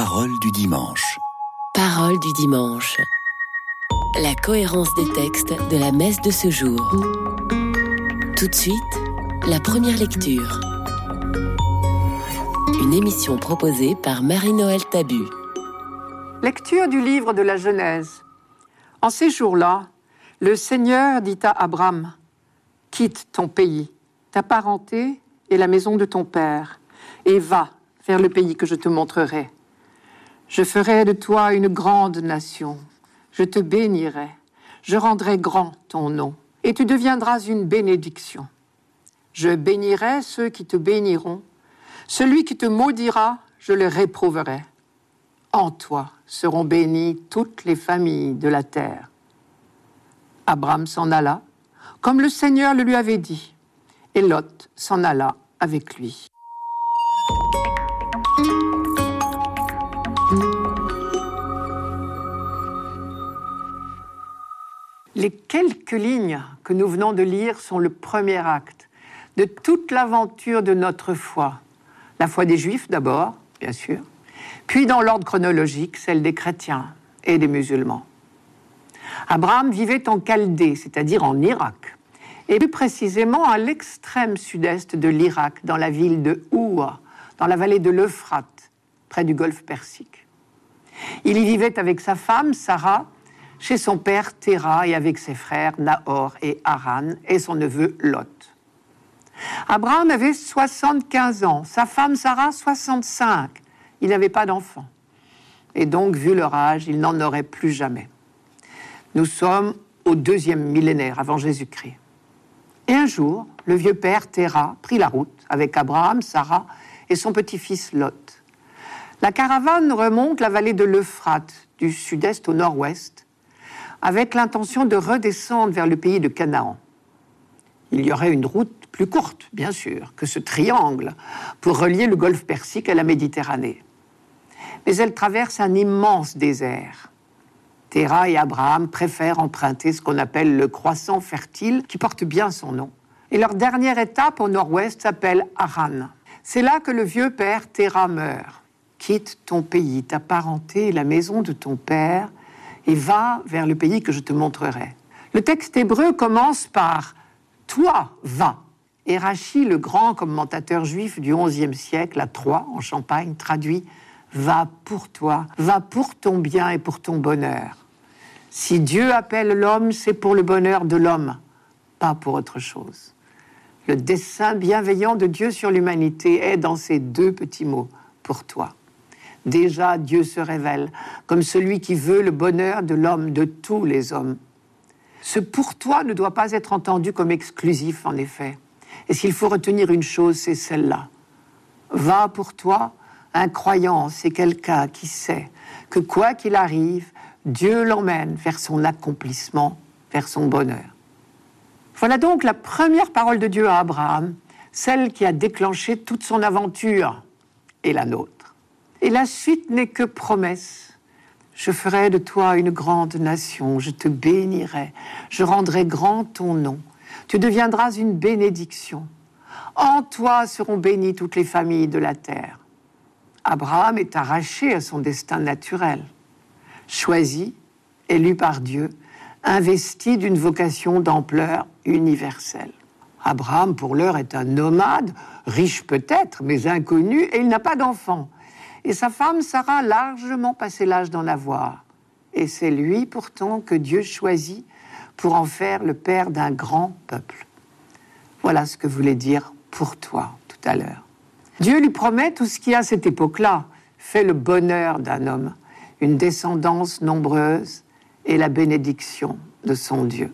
Parole du dimanche. Parole du dimanche. La cohérence des textes de la messe de ce jour. Tout de suite, la première lecture. Une émission proposée par Marie-Noël Tabu. Lecture du livre de la Genèse. En ces jours-là, le Seigneur dit à Abraham, Quitte ton pays, ta parenté et la maison de ton père, et va vers le pays que je te montrerai. Je ferai de toi une grande nation, je te bénirai, je rendrai grand ton nom, et tu deviendras une bénédiction. Je bénirai ceux qui te béniront, celui qui te maudira, je le réprouverai. En toi seront bénies toutes les familles de la terre. Abraham s'en alla, comme le Seigneur le lui avait dit, et Lot s'en alla avec lui. Les quelques lignes que nous venons de lire sont le premier acte de toute l'aventure de notre foi. La foi des Juifs d'abord, bien sûr, puis dans l'ordre chronologique, celle des chrétiens et des musulmans. Abraham vivait en Chaldée, c'est-à-dire en Irak, et plus précisément à l'extrême sud-est de l'Irak, dans la ville de Oua, dans la vallée de l'Euphrate, près du golfe Persique. Il y vivait avec sa femme, Sarah, chez son père Terah et avec ses frères Nahor et Haran et son neveu Lot. Abraham avait 75 ans, sa femme Sarah 65. Il n'avait pas d'enfant. Et donc, vu leur âge, il n'en aurait plus jamais. Nous sommes au deuxième millénaire avant Jésus-Christ. Et un jour, le vieux père Terah prit la route avec Abraham, Sarah et son petit-fils Lot. La caravane remonte la vallée de l'Euphrate, du sud-est au nord-ouest, avec l'intention de redescendre vers le pays de Canaan. Il y aurait une route plus courte, bien sûr, que ce triangle pour relier le golfe Persique à la Méditerranée. Mais elle traverse un immense désert. Terah et Abraham préfèrent emprunter ce qu'on appelle le croissant fertile, qui porte bien son nom. Et leur dernière étape au nord-ouest s'appelle Haran. C'est là que le vieux père Terah meurt. Quitte ton pays, ta parenté et la maison de ton père, et va vers le pays que je te montrerai. Le texte hébreu commence par Toi, va. Et Rachid, le grand commentateur juif du XIe siècle, à Troyes, en Champagne, traduit Va pour toi, va pour ton bien et pour ton bonheur. Si Dieu appelle l'homme, c'est pour le bonheur de l'homme, pas pour autre chose. Le dessein bienveillant de Dieu sur l'humanité est dans ces deux petits mots, pour toi. Déjà, Dieu se révèle comme celui qui veut le bonheur de l'homme, de tous les hommes. Ce pour toi ne doit pas être entendu comme exclusif, en effet. Et s'il faut retenir une chose, c'est celle-là. Va pour toi, un croyant, c'est quelqu'un qui sait que quoi qu'il arrive, Dieu l'emmène vers son accomplissement, vers son bonheur. Voilà donc la première parole de Dieu à Abraham, celle qui a déclenché toute son aventure et la nôtre. Et la suite n'est que promesse. Je ferai de toi une grande nation, je te bénirai, je rendrai grand ton nom. Tu deviendras une bénédiction. En toi seront bénies toutes les familles de la terre. Abraham est arraché à son destin naturel, choisi, élu par Dieu, investi d'une vocation d'ampleur universelle. Abraham, pour l'heure, est un nomade, riche peut-être, mais inconnu, et il n'a pas d'enfant. Et sa femme Sarah largement passé l'âge d'en avoir. Et c'est lui pourtant que Dieu choisit pour en faire le père d'un grand peuple. Voilà ce que voulait dire pour toi tout à l'heure. Dieu lui promet tout ce qui à cette époque-là fait le bonheur d'un homme, une descendance nombreuse et la bénédiction de son Dieu.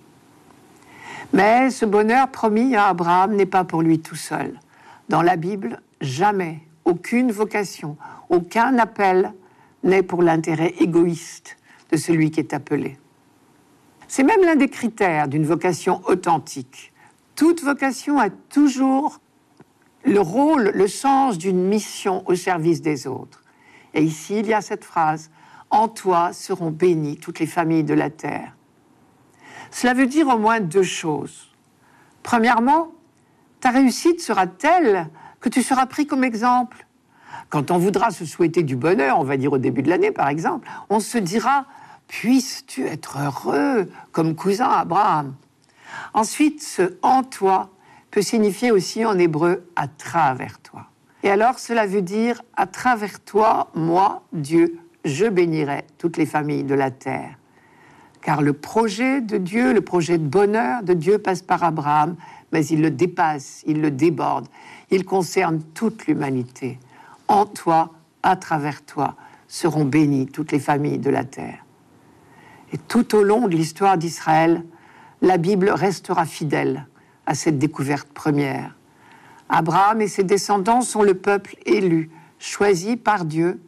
Mais ce bonheur promis à Abraham n'est pas pour lui tout seul. Dans la Bible, jamais aucune vocation, aucun appel n'est pour l'intérêt égoïste de celui qui est appelé. C'est même l'un des critères d'une vocation authentique. Toute vocation a toujours le rôle, le sens d'une mission au service des autres. Et ici, il y a cette phrase, En toi seront bénies toutes les familles de la terre. Cela veut dire au moins deux choses. Premièrement, ta réussite sera telle que tu seras pris comme exemple. Quand on voudra se souhaiter du bonheur, on va dire au début de l'année par exemple, on se dira Puisses-tu être heureux comme cousin Abraham? Ensuite, ce en toi peut signifier aussi en hébreu à travers toi. Et alors, cela veut dire à travers toi, moi, Dieu, je bénirai toutes les familles de la terre. Car le projet de Dieu, le projet de bonheur de Dieu passe par Abraham, mais il le dépasse, il le déborde, il concerne toute l'humanité. En toi, à travers toi, seront bénies toutes les familles de la terre. Et tout au long de l'histoire d'Israël, la Bible restera fidèle à cette découverte première. Abraham et ses descendants sont le peuple élu, choisi par Dieu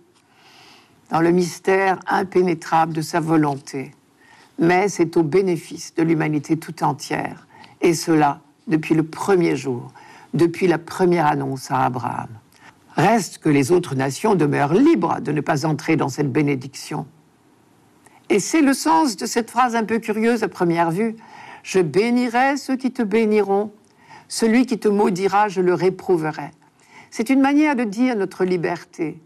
dans le mystère impénétrable de sa volonté. Mais c'est au bénéfice de l'humanité tout entière, et cela depuis le premier jour, depuis la première annonce à Abraham. Reste que les autres nations demeurent libres de ne pas entrer dans cette bénédiction. Et c'est le sens de cette phrase un peu curieuse à première vue. Je bénirai ceux qui te béniront, celui qui te maudira, je le réprouverai. C'est une manière de dire notre liberté.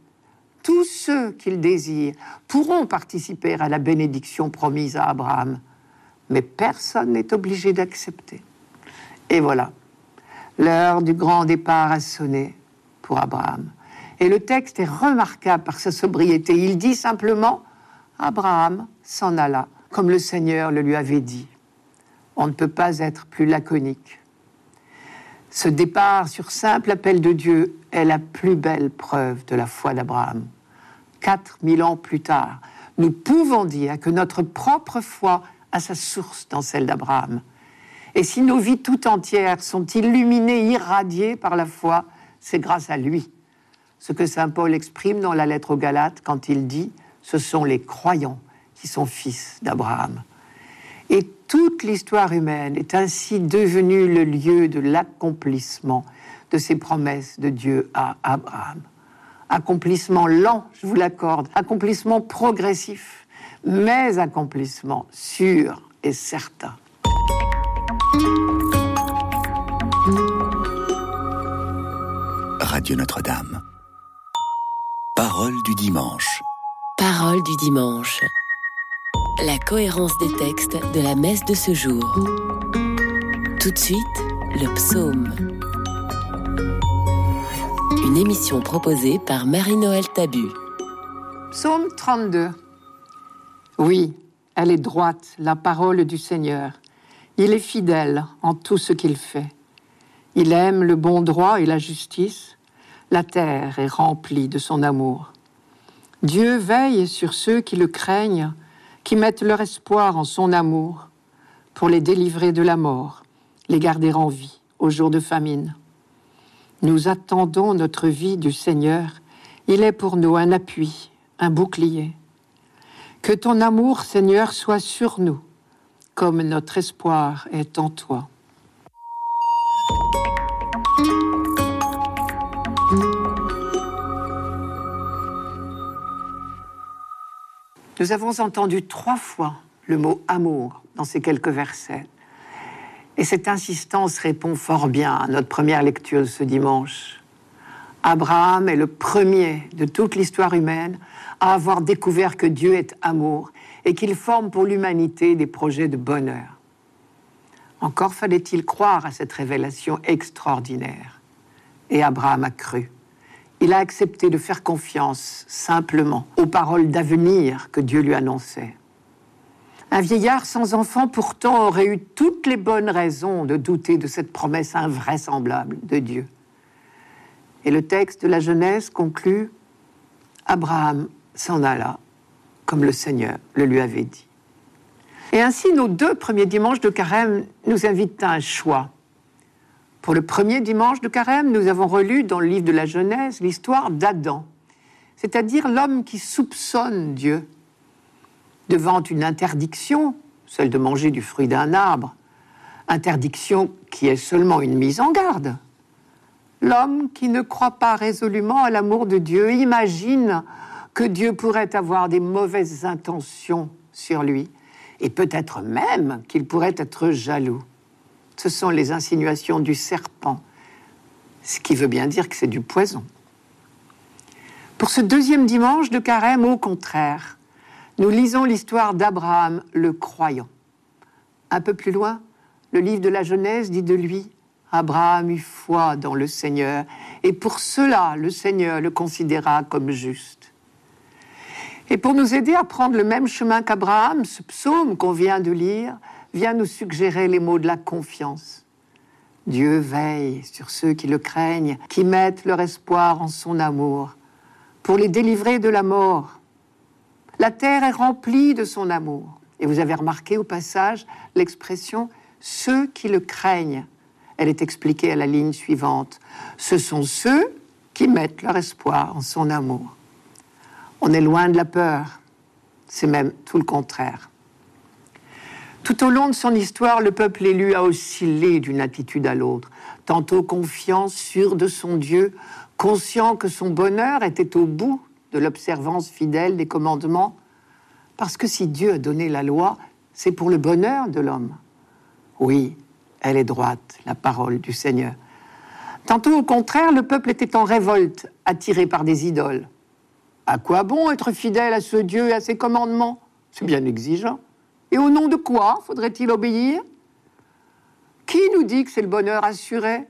Tous ceux qu'ils désirent pourront participer à la bénédiction promise à Abraham, mais personne n'est obligé d'accepter. Et voilà, l'heure du grand départ a sonné pour Abraham. Et le texte est remarquable par sa sobriété. Il dit simplement, Abraham s'en alla, comme le Seigneur le lui avait dit. On ne peut pas être plus laconique. Ce départ sur simple appel de Dieu est la plus belle preuve de la foi d'Abraham. Quatre mille ans plus tard, nous pouvons dire que notre propre foi a sa source dans celle d'Abraham. Et si nos vies tout entières sont illuminées, irradiées par la foi, c'est grâce à lui. Ce que Saint Paul exprime dans la lettre aux Galates quand il dit Ce sont les croyants qui sont fils d'Abraham. Et toute l'histoire humaine est ainsi devenue le lieu de l'accomplissement de ces promesses de Dieu à Abraham. Accomplissement lent, je vous l'accorde, accomplissement progressif, mais accomplissement sûr et certain. Radio Notre-Dame. Parole du dimanche. Parole du dimanche la cohérence des textes de la messe de ce jour. Tout de suite, le psaume. Une émission proposée par Marie-Noël Tabu. Psaume 32. Oui, elle est droite, la parole du Seigneur. Il est fidèle en tout ce qu'il fait. Il aime le bon droit et la justice. La terre est remplie de son amour. Dieu veille sur ceux qui le craignent qui mettent leur espoir en son amour pour les délivrer de la mort, les garder en vie au jour de famine. Nous attendons notre vie du Seigneur. Il est pour nous un appui, un bouclier. Que ton amour, Seigneur, soit sur nous, comme notre espoir est en toi. Nous avons entendu trois fois le mot amour dans ces quelques versets. Et cette insistance répond fort bien à notre première lecture de ce dimanche. Abraham est le premier de toute l'histoire humaine à avoir découvert que Dieu est amour et qu'il forme pour l'humanité des projets de bonheur. Encore fallait-il croire à cette révélation extraordinaire. Et Abraham a cru il a accepté de faire confiance simplement aux paroles d'avenir que Dieu lui annonçait. Un vieillard sans enfant pourtant aurait eu toutes les bonnes raisons de douter de cette promesse invraisemblable de Dieu. Et le texte de la Genèse conclut Abraham s'en alla, comme le Seigneur le lui avait dit. Et ainsi, nos deux premiers dimanches de carême nous invitent à un choix pour le premier dimanche de carême, nous avons relu dans le livre de la Genèse l'histoire d'Adam, c'est-à-dire l'homme qui soupçonne Dieu devant une interdiction, celle de manger du fruit d'un arbre, interdiction qui est seulement une mise en garde. L'homme qui ne croit pas résolument à l'amour de Dieu imagine que Dieu pourrait avoir des mauvaises intentions sur lui, et peut-être même qu'il pourrait être jaloux ce sont les insinuations du serpent, ce qui veut bien dire que c'est du poison. Pour ce deuxième dimanche de carême, au contraire, nous lisons l'histoire d'Abraham le croyant. Un peu plus loin, le livre de la Genèse dit de lui, Abraham eut foi dans le Seigneur, et pour cela le Seigneur le considéra comme juste. Et pour nous aider à prendre le même chemin qu'Abraham, ce psaume qu'on vient de lire vient nous suggérer les mots de la confiance. Dieu veille sur ceux qui le craignent, qui mettent leur espoir en son amour, pour les délivrer de la mort. La terre est remplie de son amour. Et vous avez remarqué au passage l'expression ceux qui le craignent. Elle est expliquée à la ligne suivante. Ce sont ceux qui mettent leur espoir en son amour. On est loin de la peur. C'est même tout le contraire. Tout au long de son histoire, le peuple élu a oscillé d'une attitude à l'autre, tantôt confiant, sûr de son Dieu, conscient que son bonheur était au bout de l'observance fidèle des commandements, parce que si Dieu a donné la loi, c'est pour le bonheur de l'homme. Oui, elle est droite, la parole du Seigneur. Tantôt au contraire, le peuple était en révolte, attiré par des idoles. À quoi bon être fidèle à ce Dieu et à ses commandements? C'est bien exigeant. Et au nom de quoi faudrait-il obéir? Qui nous dit que c'est le bonheur assuré?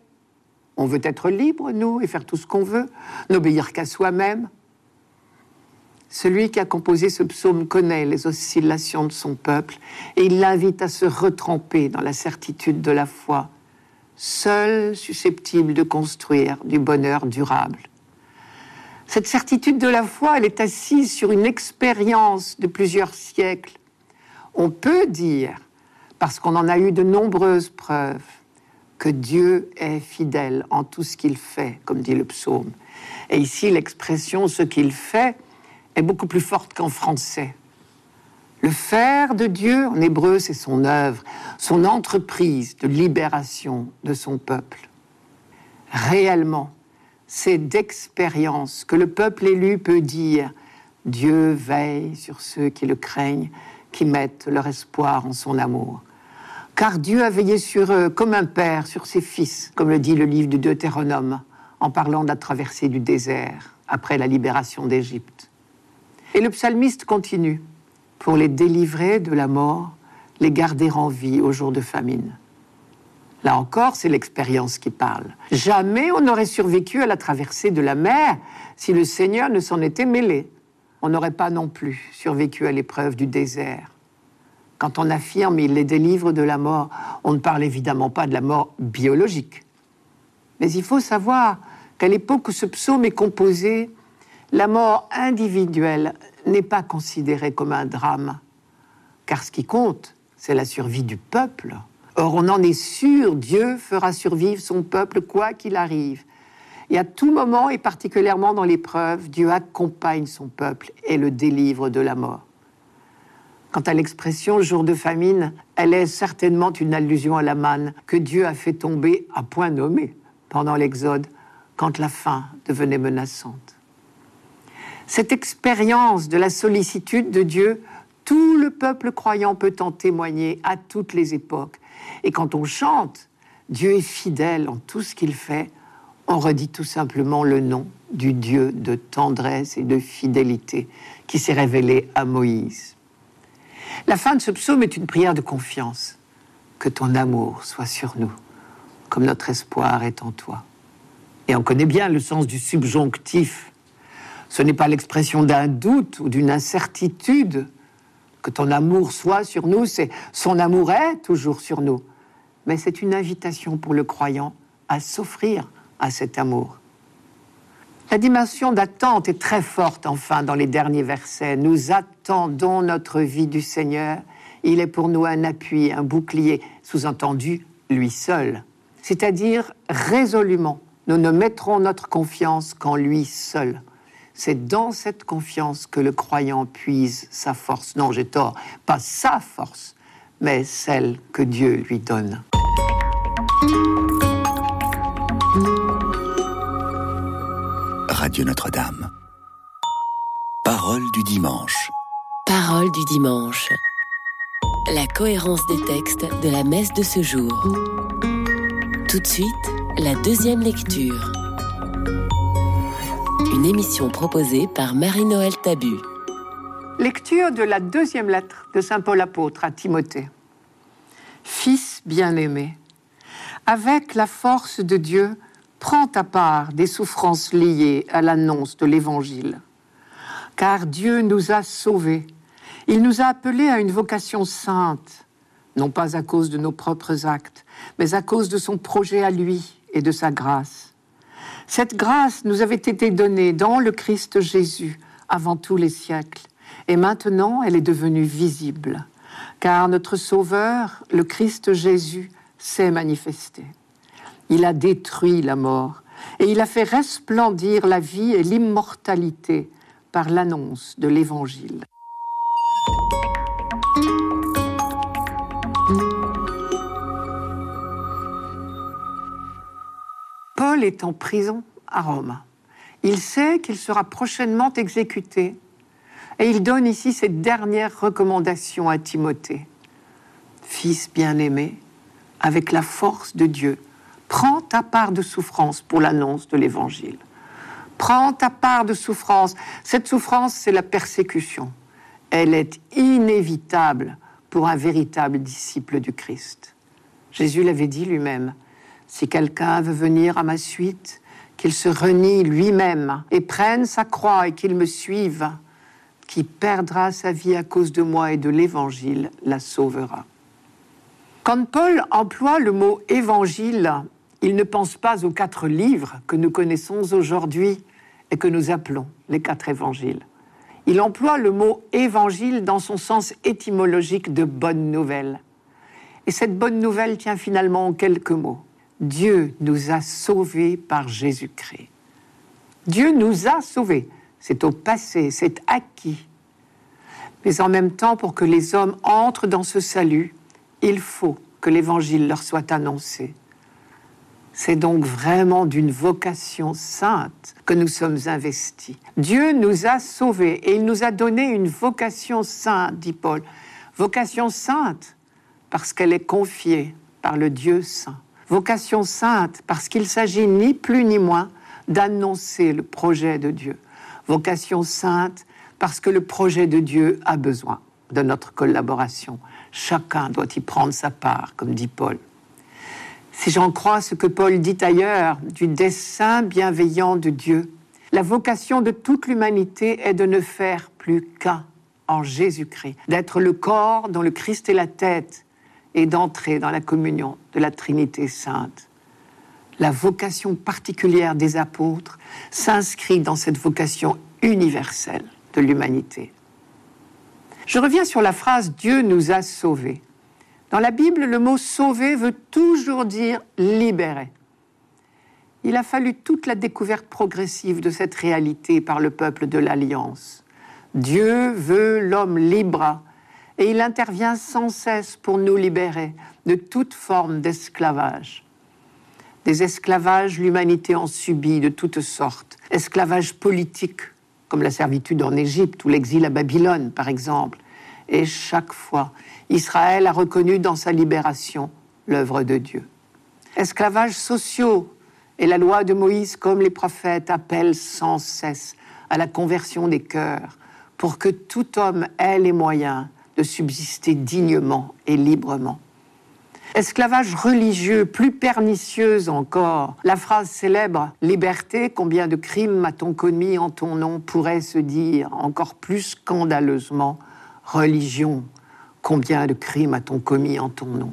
On veut être libre, nous, et faire tout ce qu'on veut, n'obéir qu'à soi-même. Celui qui a composé ce psaume connaît les oscillations de son peuple et il l'invite à se retremper dans la certitude de la foi, seul susceptible de construire du bonheur durable. Cette certitude de la foi, elle est assise sur une expérience de plusieurs siècles. On peut dire, parce qu'on en a eu de nombreuses preuves, que Dieu est fidèle en tout ce qu'il fait, comme dit le psaume. Et ici, l'expression ce qu'il fait est beaucoup plus forte qu'en français. Le faire de Dieu, en hébreu, c'est son œuvre, son entreprise de libération de son peuple. Réellement, c'est d'expérience que le peuple élu peut dire Dieu veille sur ceux qui le craignent, qui mettent leur espoir en son amour. Car Dieu a veillé sur eux comme un père sur ses fils, comme le dit le livre du Deutéronome, en parlant de la traversée du désert après la libération d'Égypte. Et le psalmiste continue pour les délivrer de la mort, les garder en vie au jour de famine. Là encore, c'est l'expérience qui parle. Jamais on n'aurait survécu à la traversée de la mer si le Seigneur ne s'en était mêlé. On n'aurait pas non plus survécu à l'épreuve du désert. Quand on affirme il les délivre de la mort, on ne parle évidemment pas de la mort biologique. Mais il faut savoir qu'à l'époque où ce psaume est composé, la mort individuelle n'est pas considérée comme un drame, car ce qui compte, c'est la survie du peuple. Or, on en est sûr, Dieu fera survivre son peuple quoi qu'il arrive. Et à tout moment, et particulièrement dans l'épreuve, Dieu accompagne son peuple et le délivre de la mort. Quant à l'expression jour de famine, elle est certainement une allusion à la manne que Dieu a fait tomber à point nommé pendant l'Exode, quand la faim devenait menaçante. Cette expérience de la sollicitude de Dieu, tout le peuple croyant peut en témoigner à toutes les époques. Et quand on chante, Dieu est fidèle en tout ce qu'il fait, on redit tout simplement le nom du Dieu de tendresse et de fidélité qui s'est révélé à Moïse. La fin de ce psaume est une prière de confiance. Que ton amour soit sur nous, comme notre espoir est en toi. Et on connaît bien le sens du subjonctif. Ce n'est pas l'expression d'un doute ou d'une incertitude, que ton amour soit sur nous, c'est son amour est toujours sur nous. Mais c'est une invitation pour le croyant à s'offrir à cet amour. La dimension d'attente est très forte, enfin, dans les derniers versets. Nous attendons notre vie du Seigneur. Il est pour nous un appui, un bouclier, sous-entendu, lui seul. C'est-à-dire, résolument, nous ne mettrons notre confiance qu'en lui seul. C'est dans cette confiance que le croyant puise sa force. Non, j'ai tort, pas sa force, mais celle que Dieu lui donne. Radio Notre-Dame. Parole du dimanche. Parole du dimanche. La cohérence des textes de la messe de ce jour. Tout de suite, la deuxième lecture. Une émission proposée par Marie-Noël Tabu. Lecture de la deuxième lettre de Saint Paul apôtre à Timothée. Fils bien-aimé, avec la force de Dieu, prends ta part des souffrances liées à l'annonce de l'Évangile. Car Dieu nous a sauvés. Il nous a appelés à une vocation sainte, non pas à cause de nos propres actes, mais à cause de son projet à lui et de sa grâce. Cette grâce nous avait été donnée dans le Christ Jésus avant tous les siècles, et maintenant elle est devenue visible, car notre Sauveur, le Christ Jésus, s'est manifesté. Il a détruit la mort, et il a fait resplendir la vie et l'immortalité par l'annonce de l'Évangile. Paul est en prison à Rome. Il sait qu'il sera prochainement exécuté et il donne ici cette dernière recommandation à Timothée. Fils bien-aimé, avec la force de Dieu, prends ta part de souffrance pour l'annonce de l'Évangile. Prends ta part de souffrance. Cette souffrance, c'est la persécution. Elle est inévitable pour un véritable disciple du Christ. Jésus l'avait dit lui-même. Si quelqu'un veut venir à ma suite, qu'il se renie lui-même et prenne sa croix et qu'il me suive, qui perdra sa vie à cause de moi et de l'Évangile la sauvera. Quand Paul emploie le mot évangile, il ne pense pas aux quatre livres que nous connaissons aujourd'hui et que nous appelons les quatre évangiles. Il emploie le mot évangile dans son sens étymologique de bonne nouvelle. Et cette bonne nouvelle tient finalement en quelques mots. Dieu nous a sauvés par Jésus-Christ. Dieu nous a sauvés. C'est au passé, c'est acquis. Mais en même temps, pour que les hommes entrent dans ce salut, il faut que l'Évangile leur soit annoncé. C'est donc vraiment d'une vocation sainte que nous sommes investis. Dieu nous a sauvés et il nous a donné une vocation sainte, dit Paul. Vocation sainte parce qu'elle est confiée par le Dieu saint vocation sainte parce qu'il s'agit ni plus ni moins d'annoncer le projet de Dieu. Vocation sainte parce que le projet de Dieu a besoin de notre collaboration. Chacun doit y prendre sa part, comme dit Paul. Si j'en crois ce que Paul dit ailleurs du dessein bienveillant de Dieu, la vocation de toute l'humanité est de ne faire plus qu'un en Jésus-Christ, d'être le corps dont le Christ est la tête et d'entrer dans la communion de la Trinité sainte. La vocation particulière des apôtres s'inscrit dans cette vocation universelle de l'humanité. Je reviens sur la phrase Dieu nous a sauvés. Dans la Bible, le mot sauver veut toujours dire libérer. Il a fallu toute la découverte progressive de cette réalité par le peuple de l'Alliance. Dieu veut l'homme libre et il intervient sans cesse pour nous libérer de toute forme d'esclavage. Des esclavages, l'humanité en subit de toutes sortes. Esclavage politique, comme la servitude en Égypte ou l'exil à Babylone, par exemple. Et chaque fois, Israël a reconnu dans sa libération l'œuvre de Dieu. Esclavages sociaux, et la loi de Moïse, comme les prophètes, appellent sans cesse à la conversion des cœurs, pour que tout homme ait les moyens de subsister dignement et librement. Esclavage religieux, plus pernicieuse encore. La phrase célèbre Liberté, combien de crimes a-t-on commis en ton nom pourrait se dire encore plus scandaleusement Religion, combien de crimes a-t-on commis en ton nom?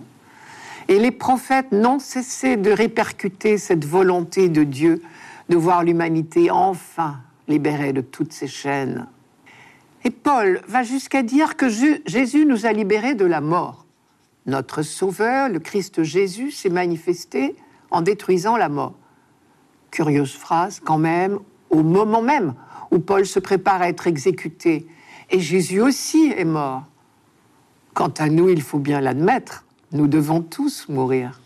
Et les prophètes n'ont cessé de répercuter cette volonté de Dieu de voir l'humanité enfin libérée de toutes ses chaînes et Paul va jusqu'à dire que Jésus nous a libérés de la mort. Notre Sauveur, le Christ Jésus, s'est manifesté en détruisant la mort. Curieuse phrase quand même, au moment même où Paul se prépare à être exécuté. Et Jésus aussi est mort. Quant à nous, il faut bien l'admettre, nous devons tous mourir.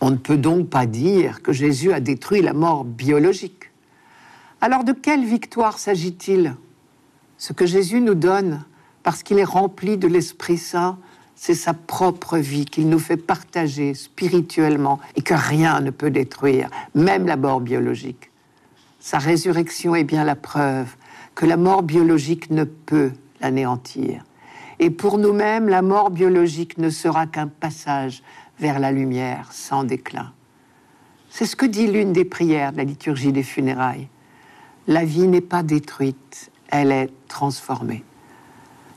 On ne peut donc pas dire que Jésus a détruit la mort biologique. Alors de quelle victoire s'agit-il? Ce que Jésus nous donne, parce qu'il est rempli de l'Esprit Saint, c'est sa propre vie qu'il nous fait partager spirituellement et que rien ne peut détruire, même la mort biologique. Sa résurrection est bien la preuve que la mort biologique ne peut l'anéantir. Et pour nous-mêmes, la mort biologique ne sera qu'un passage vers la lumière sans déclin. C'est ce que dit l'une des prières de la liturgie des funérailles. La vie n'est pas détruite, elle est transformée.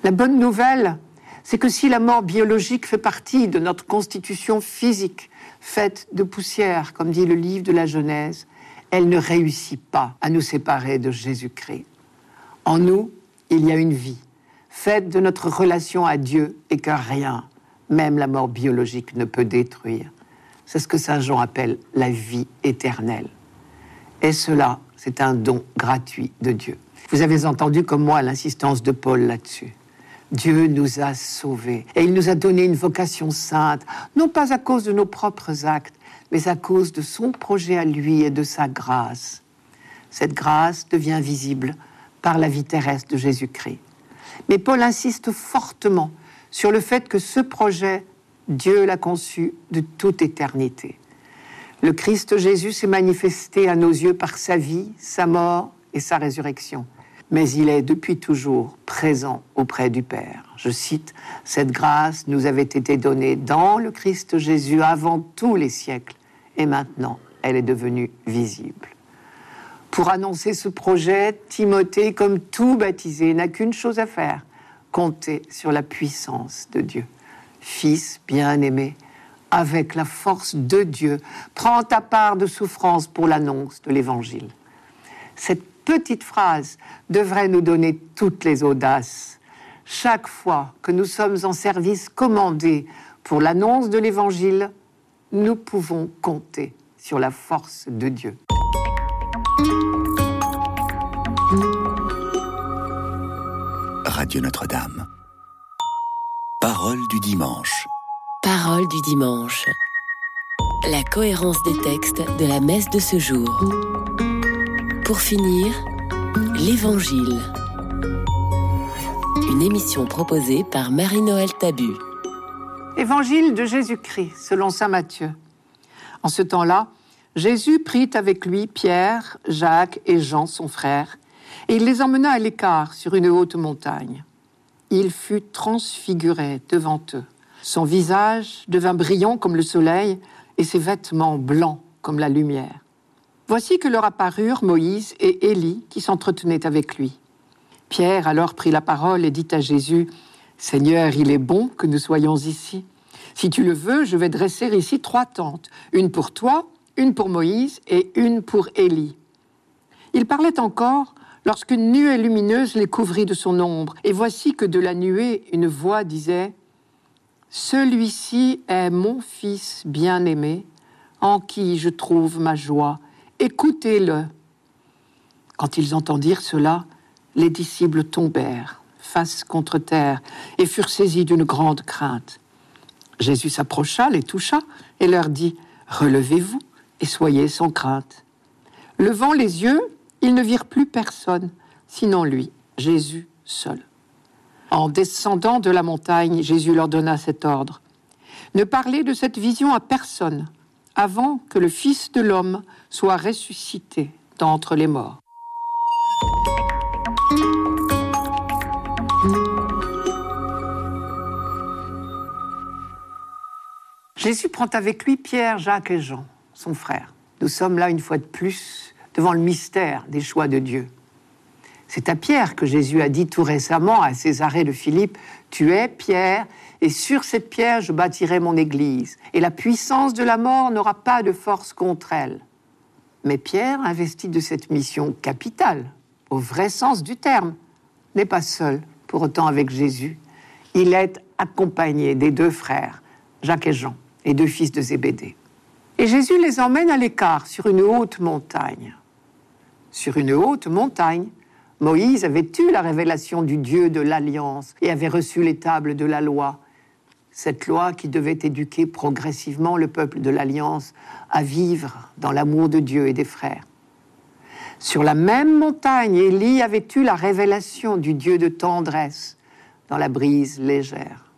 La bonne nouvelle, c'est que si la mort biologique fait partie de notre constitution physique, faite de poussière, comme dit le livre de la Genèse, elle ne réussit pas à nous séparer de Jésus-Christ. En nous, il y a une vie, faite de notre relation à Dieu et que rien, même la mort biologique, ne peut détruire. C'est ce que Saint Jean appelle la vie éternelle. Et cela, c'est un don gratuit de Dieu. Vous avez entendu comme moi l'insistance de Paul là-dessus. Dieu nous a sauvés et il nous a donné une vocation sainte, non pas à cause de nos propres actes, mais à cause de son projet à lui et de sa grâce. Cette grâce devient visible par la vie terrestre de Jésus-Christ. Mais Paul insiste fortement sur le fait que ce projet Dieu l'a conçu de toute éternité. Le Christ Jésus s'est manifesté à nos yeux par sa vie, sa mort et sa résurrection. Mais il est depuis toujours présent auprès du Père. Je cite, Cette grâce nous avait été donnée dans le Christ Jésus avant tous les siècles, et maintenant elle est devenue visible. Pour annoncer ce projet, Timothée, comme tout baptisé, n'a qu'une chose à faire, compter sur la puissance de Dieu. Fils bien-aimé, avec la force de Dieu, prends ta part de souffrance pour l'annonce de l'Évangile. Cette petite phrase devrait nous donner toutes les audaces. Chaque fois que nous sommes en service commandé pour l'annonce de l'Évangile, nous pouvons compter sur la force de Dieu. Radio Notre-Dame. Parole du dimanche. Parole du dimanche. La cohérence des textes de la messe de ce jour. Pour finir, l'Évangile. Une émission proposée par Marie-Noël Tabu. Évangile de Jésus-Christ, selon Saint Matthieu. En ce temps-là, Jésus prit avec lui Pierre, Jacques et Jean, son frère, et il les emmena à l'écart sur une haute montagne. Il fut transfiguré devant eux. Son visage devint brillant comme le soleil et ses vêtements blancs comme la lumière. Voici que leur apparurent Moïse et Élie qui s'entretenaient avec lui. Pierre alors prit la parole et dit à Jésus, Seigneur, il est bon que nous soyons ici. Si tu le veux, je vais dresser ici trois tentes, une pour toi, une pour Moïse et une pour Élie. Il parlait encore lorsqu'une nuée lumineuse les couvrit de son ombre. Et voici que de la nuée, une voix disait Celui-ci est mon fils bien-aimé, en qui je trouve ma joie. Écoutez-le. Quand ils entendirent cela, les disciples tombèrent face contre terre et furent saisis d'une grande crainte. Jésus s'approcha, les toucha et leur dit Relevez-vous et soyez sans crainte. Levant les yeux, ils ne virent plus personne, sinon lui, Jésus seul. En descendant de la montagne, Jésus leur donna cet ordre. Ne parlez de cette vision à personne avant que le Fils de l'homme soit ressuscité d'entre les morts. Jésus prend avec lui Pierre, Jacques et Jean, son frère. Nous sommes là une fois de plus devant le mystère des choix de Dieu. C'est à Pierre que Jésus a dit tout récemment à Césarée de Philippe, Tu es Pierre, et sur cette pierre je bâtirai mon Église, et la puissance de la mort n'aura pas de force contre elle. Mais Pierre, investi de cette mission capitale, au vrai sens du terme, n'est pas seul pour autant avec Jésus. Il est accompagné des deux frères, Jacques et Jean, et deux fils de Zébédée. Et Jésus les emmène à l'écart sur une haute montagne sur une haute montagne. Moïse avait eu la révélation du Dieu de l'Alliance et avait reçu les tables de la loi. Cette loi qui devait éduquer progressivement le peuple de l'Alliance à vivre dans l'amour de Dieu et des frères. Sur la même montagne, Élie avait eu la révélation du Dieu de tendresse dans la brise légère.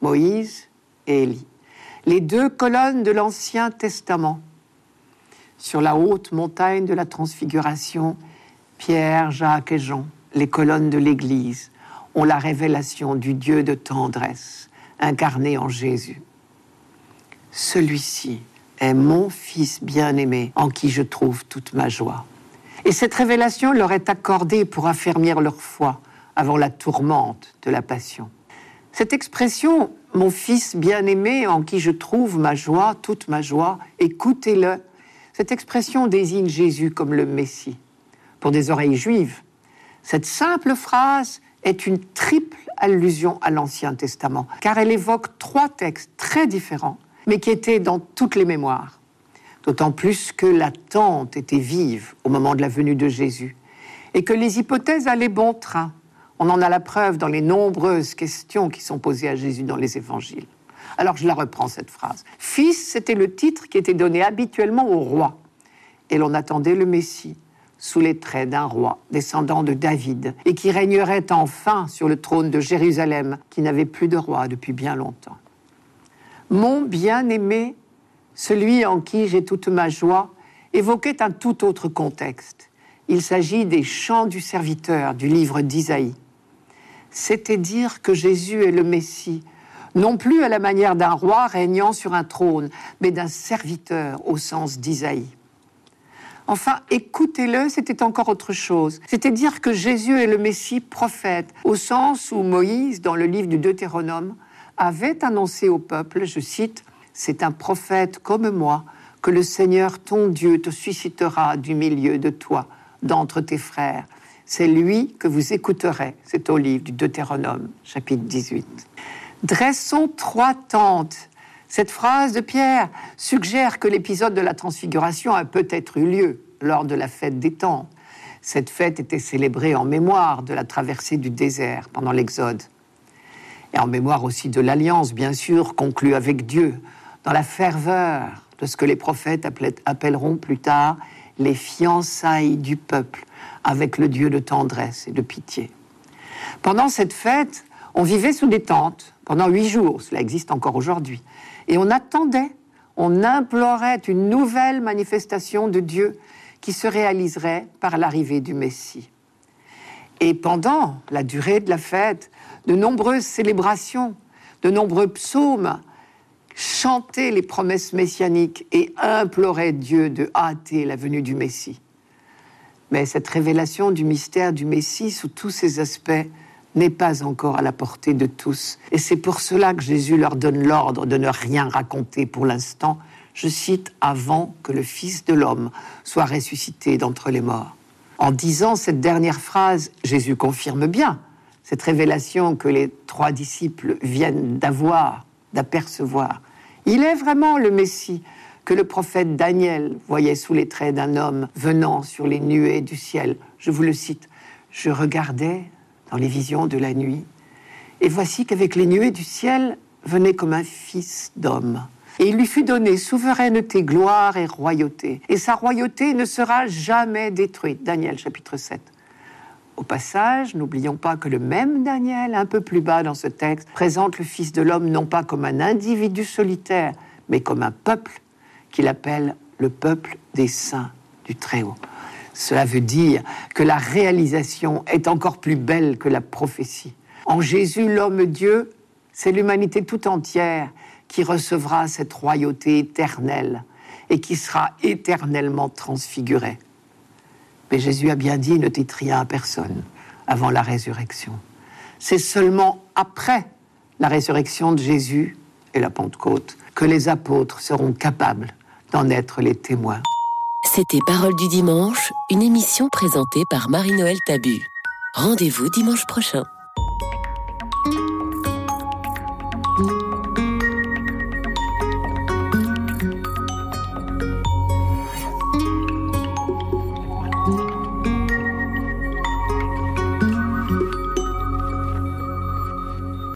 Moïse et Élie, les deux colonnes de l'Ancien Testament sur la haute montagne de la transfiguration, Pierre, Jacques et Jean, les colonnes de l'Église, ont la révélation du Dieu de tendresse incarné en Jésus. Celui-ci est mon Fils bien-aimé en qui je trouve toute ma joie. Et cette révélation leur est accordée pour affermir leur foi avant la tourmente de la passion. Cette expression, mon Fils bien-aimé en qui je trouve ma joie, toute ma joie, écoutez-le, cette expression désigne Jésus comme le Messie. Pour des oreilles juives, cette simple phrase est une triple allusion à l'Ancien Testament, car elle évoque trois textes très différents, mais qui étaient dans toutes les mémoires. D'autant plus que l'attente était vive au moment de la venue de Jésus, et que les hypothèses allaient bon train. On en a la preuve dans les nombreuses questions qui sont posées à Jésus dans les évangiles. Alors je la reprends, cette phrase. Fils, c'était le titre qui était donné habituellement au roi. Et l'on attendait le Messie sous les traits d'un roi descendant de David et qui régnerait enfin sur le trône de Jérusalem qui n'avait plus de roi depuis bien longtemps. Mon bien-aimé, celui en qui j'ai toute ma joie, évoquait un tout autre contexte. Il s'agit des chants du serviteur du livre d'Isaïe. C'était dire que Jésus est le Messie, non plus à la manière d'un roi régnant sur un trône, mais d'un serviteur au sens d'Isaïe. Enfin, écoutez-le, c'était encore autre chose. C'était dire que Jésus est le Messie prophète, au sens où Moïse, dans le livre du Deutéronome, avait annoncé au peuple, je cite, C'est un prophète comme moi que le Seigneur ton Dieu te suscitera du milieu de toi, d'entre tes frères. C'est lui que vous écouterez. C'est au livre du Deutéronome, chapitre 18. Dressons trois tentes cette phrase de Pierre suggère que l'épisode de la transfiguration a peut-être eu lieu lors de la fête des temps. Cette fête était célébrée en mémoire de la traversée du désert pendant l'Exode. Et en mémoire aussi de l'alliance, bien sûr, conclue avec Dieu, dans la ferveur de ce que les prophètes appelleront plus tard les fiançailles du peuple avec le Dieu de tendresse et de pitié. Pendant cette fête, on vivait sous des tentes pendant huit jours, cela existe encore aujourd'hui. Et on attendait, on implorait une nouvelle manifestation de Dieu qui se réaliserait par l'arrivée du Messie. Et pendant la durée de la fête, de nombreuses célébrations, de nombreux psaumes chantaient les promesses messianiques et imploraient Dieu de hâter la venue du Messie. Mais cette révélation du mystère du Messie sous tous ses aspects n'est pas encore à la portée de tous. Et c'est pour cela que Jésus leur donne l'ordre de ne rien raconter pour l'instant, je cite, avant que le Fils de l'homme soit ressuscité d'entre les morts. En disant cette dernière phrase, Jésus confirme bien cette révélation que les trois disciples viennent d'avoir, d'apercevoir. Il est vraiment le Messie que le prophète Daniel voyait sous les traits d'un homme venant sur les nuées du ciel. Je vous le cite. Je regardais dans les visions de la nuit. Et voici qu'avec les nuées du ciel venait comme un fils d'homme. Et il lui fut donné souveraineté, gloire et royauté. Et sa royauté ne sera jamais détruite. Daniel chapitre 7. Au passage, n'oublions pas que le même Daniel, un peu plus bas dans ce texte, présente le Fils de l'homme non pas comme un individu solitaire, mais comme un peuple qu'il appelle le peuple des saints du Très-Haut. Cela veut dire que la réalisation est encore plus belle que la prophétie. En Jésus, l'homme-dieu, c'est l'humanité tout entière qui recevra cette royauté éternelle et qui sera éternellement transfigurée. Mais Jésus a bien dit ne dites rien à personne avant la résurrection. C'est seulement après la résurrection de Jésus et la Pentecôte que les apôtres seront capables d'en être les témoins. C'était Parole du dimanche, une émission présentée par Marie-Noël Tabu. Rendez-vous dimanche prochain.